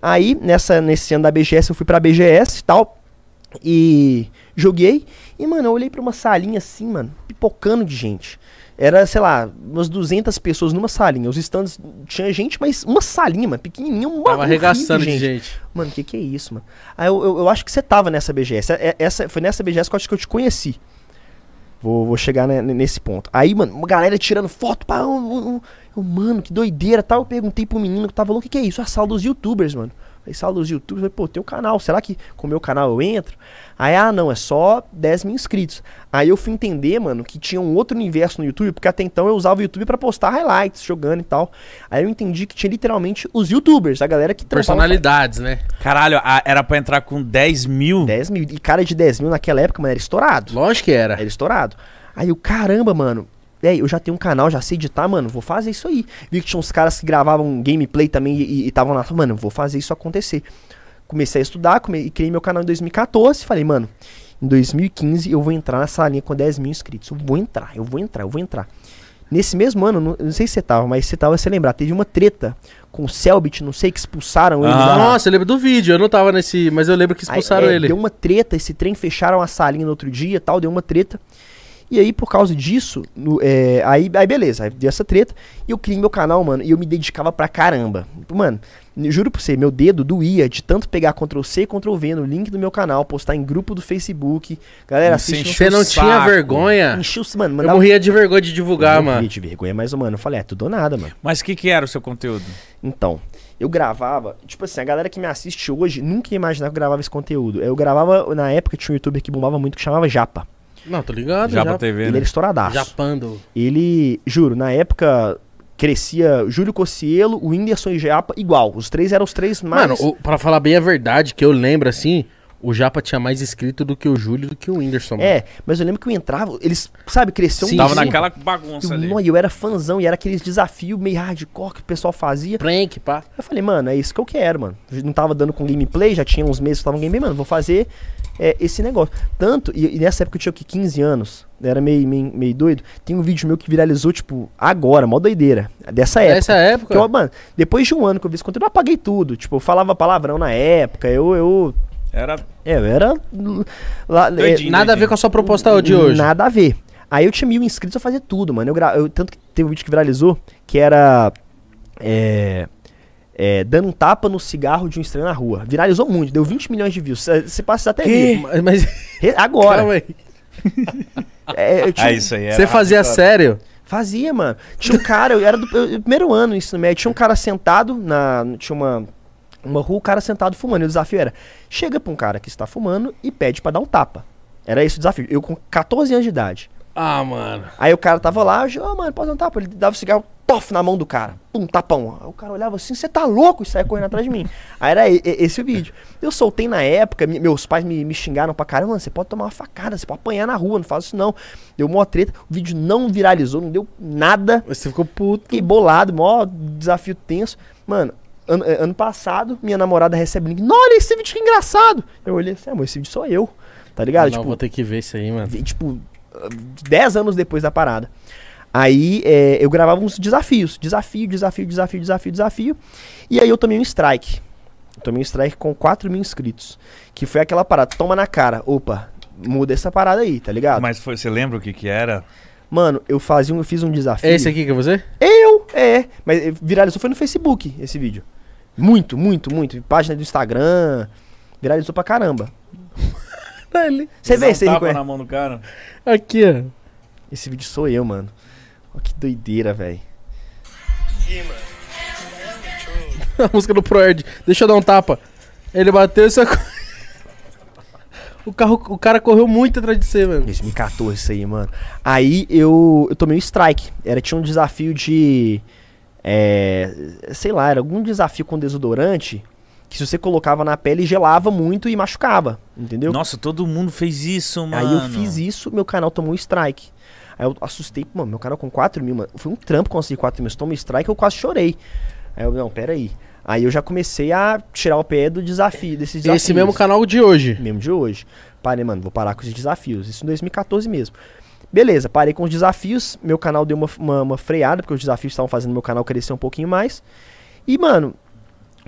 Aí, nessa, nesse ano da BGS, eu fui pra BGS e tal. E joguei. E, mano, eu olhei pra uma salinha assim, mano, pipocando de gente. Era, sei lá, umas 200 pessoas numa salinha. Os stands tinha gente, mas uma salinha, mano, pequenininha, uma Tava arregaçando de gente. Mano, o que que é isso, mano? Aí eu, eu, eu acho que você tava nessa BGS. É- Essa, foi nessa BGS que eu acho que eu te conheci. Vou, vou chegar ne- nesse ponto. Aí, mano, uma galera tirando foto. Pá, um, um, eu, mano, que doideira tal. Eu perguntei pro menino que tava louco, o que que é isso? A sala dos youtubers, mano. Aí, sala dos youtubers, eu falei, pô, tem um canal. Será que com o meu canal eu entro? Aí, ah, não, é só 10 mil inscritos. Aí eu fui entender, mano, que tinha um outro universo no YouTube, porque até então eu usava o YouTube pra postar highlights, jogando e tal. Aí eu entendi que tinha literalmente os youtubers, a galera que Personalidades, né? Caralho, a- era pra entrar com 10 mil? 10 mil. E cara de 10 mil naquela época, mano, era estourado. Lógico que era. Era estourado. Aí o caramba, mano. É, eu já tenho um canal, já sei editar, mano. Vou fazer isso aí. Vi que tinha uns caras que gravavam gameplay também e estavam lá. Mano, vou fazer isso acontecer. Comecei a estudar come- e criei meu canal em 2014. Falei, mano, em 2015 eu vou entrar nessa linha com 10 mil inscritos. Eu vou entrar, eu vou entrar, eu vou entrar. Nesse mesmo ano, não, não sei se você tava, mas você tava se lembrar, teve uma treta com o Selbit, não sei, que expulsaram ele Ah. da- Nossa, eu lembro do vídeo. Eu não tava nesse. Mas eu lembro que expulsaram Aí, é, ele. Deu uma treta, esse trem fecharam a salinha no outro dia e tal, deu uma treta. E aí, por causa disso, no- é, aí, aí beleza, aí deu essa treta. E eu criei meu canal, mano, e eu me dedicava pra caramba. Mano, eu juro pra você, meu dedo doía de tanto pegar Ctrl C, Ctrl V no link do meu canal, postar em grupo do Facebook. Galera, Você assiste. Você não o tinha saco. vergonha? Encheu, mano, Eu mandava... morria de vergonha de divulgar, eu morria mano. de vergonha, mas, mano, eu falei, é tudo ou nada, mano. Mas o que, que era o seu conteúdo? Então, eu gravava, tipo assim, a galera que me assiste hoje nunca ia imaginar que eu gravava esse conteúdo. Eu gravava, na época tinha um youtuber que bombava muito que chamava Japa. Não, tô ligado. Já Já, pra TV, Ele né? era estouradaço. Japando. Ele, juro, na época crescia Júlio Cocielo, o Whindersson e Japa igual. Os três eram os três mais. Mano, o, pra falar bem a verdade, que eu lembro assim, o Japa tinha mais inscrito do que o Júlio do que o Whindersson. mano. É, mas eu lembro que eu entrava, eles, sabe, cresceu Sim, Tava sim. naquela bagunça Eu, ali. não, e eu era fãzão e era aqueles desafios meio hardcore que o pessoal fazia. Prank, pá. Eu falei, mano, é isso que eu quero, mano. Não tava dando com gameplay, já tinha uns meses que tava gameplay, mano, vou fazer é, esse negócio. Tanto, e, e nessa época eu tinha o que, 15 anos, era meio, meio, meio doido. Tem um vídeo meu que viralizou, tipo, agora, mó doideira. Dessa época. Nessa época. Que eu, mano, depois de um ano que eu vi esse conteúdo, eu apaguei tudo. Tipo, eu falava palavrão na época, eu. eu Era. é, eu era. Lá, é, Doidinho. Nada a ver com a sua proposta de hoje. Nada a ver. Aí eu tinha mil inscritos, eu fazia tudo, mano. Eu, gra... eu tanto que teve um vídeo que viralizou, que era. É, é, dando um tapa no cigarro de um estranho na rua. Viralizou muito, deu 20 milhões de views. Cê- Você passa até ver. Mas, mas Agora. calma aí. É, eu tinha- Ah, isso aí era. Você fazia hardcore. sério? Fazia, mano. Tinha um cara, eu era do eu- primeiro ano no ensino médio, tinha um cara sentado na. Tinha uma. Uma rua, o cara sentado fumando. E o desafio era: chega pra um cara que está fumando e pede pra dar um tapa. Era esse o desafio. Eu com 14 anos de idade. Ah, mano. Aí o cara tava lá, eu, ô mano, pode dar um tapa. Ele dava o cigarro, pof, na mão do cara. Pum, tapão. O cara olhava assim, você tá louco? E saia correndo atrás de mim. Aí era esse o vídeo. Eu soltei na época, me- meus pais me, me xingaram pra caramba, mano, você pode tomar uma facada, você pode apanhar na rua, não faz isso não. Deu mó treta, o vídeo não viralizou, não deu nada. Você ficou puto. Fiquei bolado, mó desafio tenso. Mano, ano, eh, ano passado, minha namorada recebe link. Olha esse vídeo que engraçado. Eu olhei assim, amor, esse vídeo sou eu. Tá ligado? não, vou ter que ver isso aí, mano. tipo, 10 anos depois da parada. Aí é, eu gravava uns desafios. Desafio, desafio, desafio, desafio, desafio. E aí eu tomei um strike. Eu tomei um strike com 4 mil inscritos. Que foi aquela parada, toma na cara. Opa, muda essa parada aí, tá ligado? Mas foi- você lembra o que que era? Mano, eu fazia um, eu fiz um desafio. É esse aqui que é você? Eu, é. Mas eh, viralizou foi no Facebook esse vídeo. Muito, muito, muito. Página do Instagram. Viralizou pra caramba. Você vê, você reconhece. na mão do cara. Aqui, ó. Esse vídeo sou eu, mano. Ó, que doideira, velho. A música do Proerd. Deixa eu dar um tapa. Ele bateu e sacou. O, carro, o cara correu muito atrás de você, mano. 2014 isso aí, mano. Aí eu, eu tomei um strike. Era, tinha um desafio de. É, sei lá, era algum desafio com desodorante que se você colocava na pele gelava muito e machucava, entendeu? Nossa, todo mundo fez isso, mano. Aí eu fiz isso, meu canal tomou um strike. Aí eu assustei, mano, meu canal com 4 mil, mano. Foi um trampo conseguir 4 mil. Se toma strike, eu quase chorei. Aí eu, não, pera aí. Aí eu já comecei a tirar o pé do desafio, desses desafios. Esse mesmo canal de hoje. Mesmo de hoje. Parei, mano, vou parar com esses desafios. Isso em 2014 mesmo. Beleza, parei com os desafios. Meu canal deu uma, uma, uma freada, porque os desafios estavam fazendo meu canal crescer um pouquinho mais. E, mano,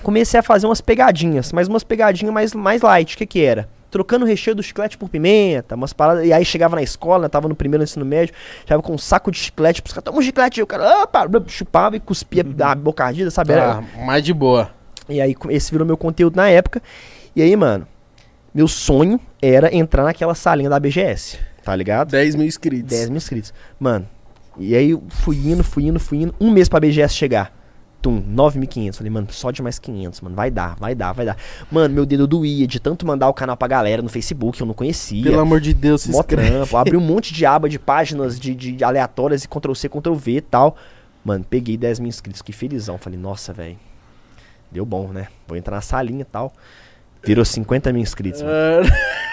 comecei a fazer umas pegadinhas, mas umas pegadinhas mais, mais light. O que que era? Trocando o recheio do chiclete por pimenta, umas paradas. E aí chegava na escola, né, tava no primeiro ensino médio, chegava com um saco de chiclete pros caras, toma um chiclete. E o cara, opa, blá, chupava e cuspia a boca ardida, sabe? Era- Ah, mais de boa. E aí esse virou meu conteúdo na época. E aí, mano, meu sonho era entrar naquela salinha da BGS, tá ligado? 10 mil inscritos. 10 mil inscritos. Mano, e aí eu fui indo, fui indo, fui indo. Um mês pra BGS chegar. Tum, 9.500. Falei, mano, só de mais 500, mano. Vai dar, vai dar, vai dar. Mano, meu dedo doía de tanto mandar o canal pra galera no Facebook, eu não conhecia. Pelo amor de Deus, se Mó trampo. Abri um monte de aba de páginas de, de aleatórias e Ctrl-C, Ctrl-V e tal. Mano, peguei 10 mil inscritos, que felizão. Falei, nossa, velho. Deu bom, né? Vou entrar na salinha e tal. Virou 50 mil inscritos, mano.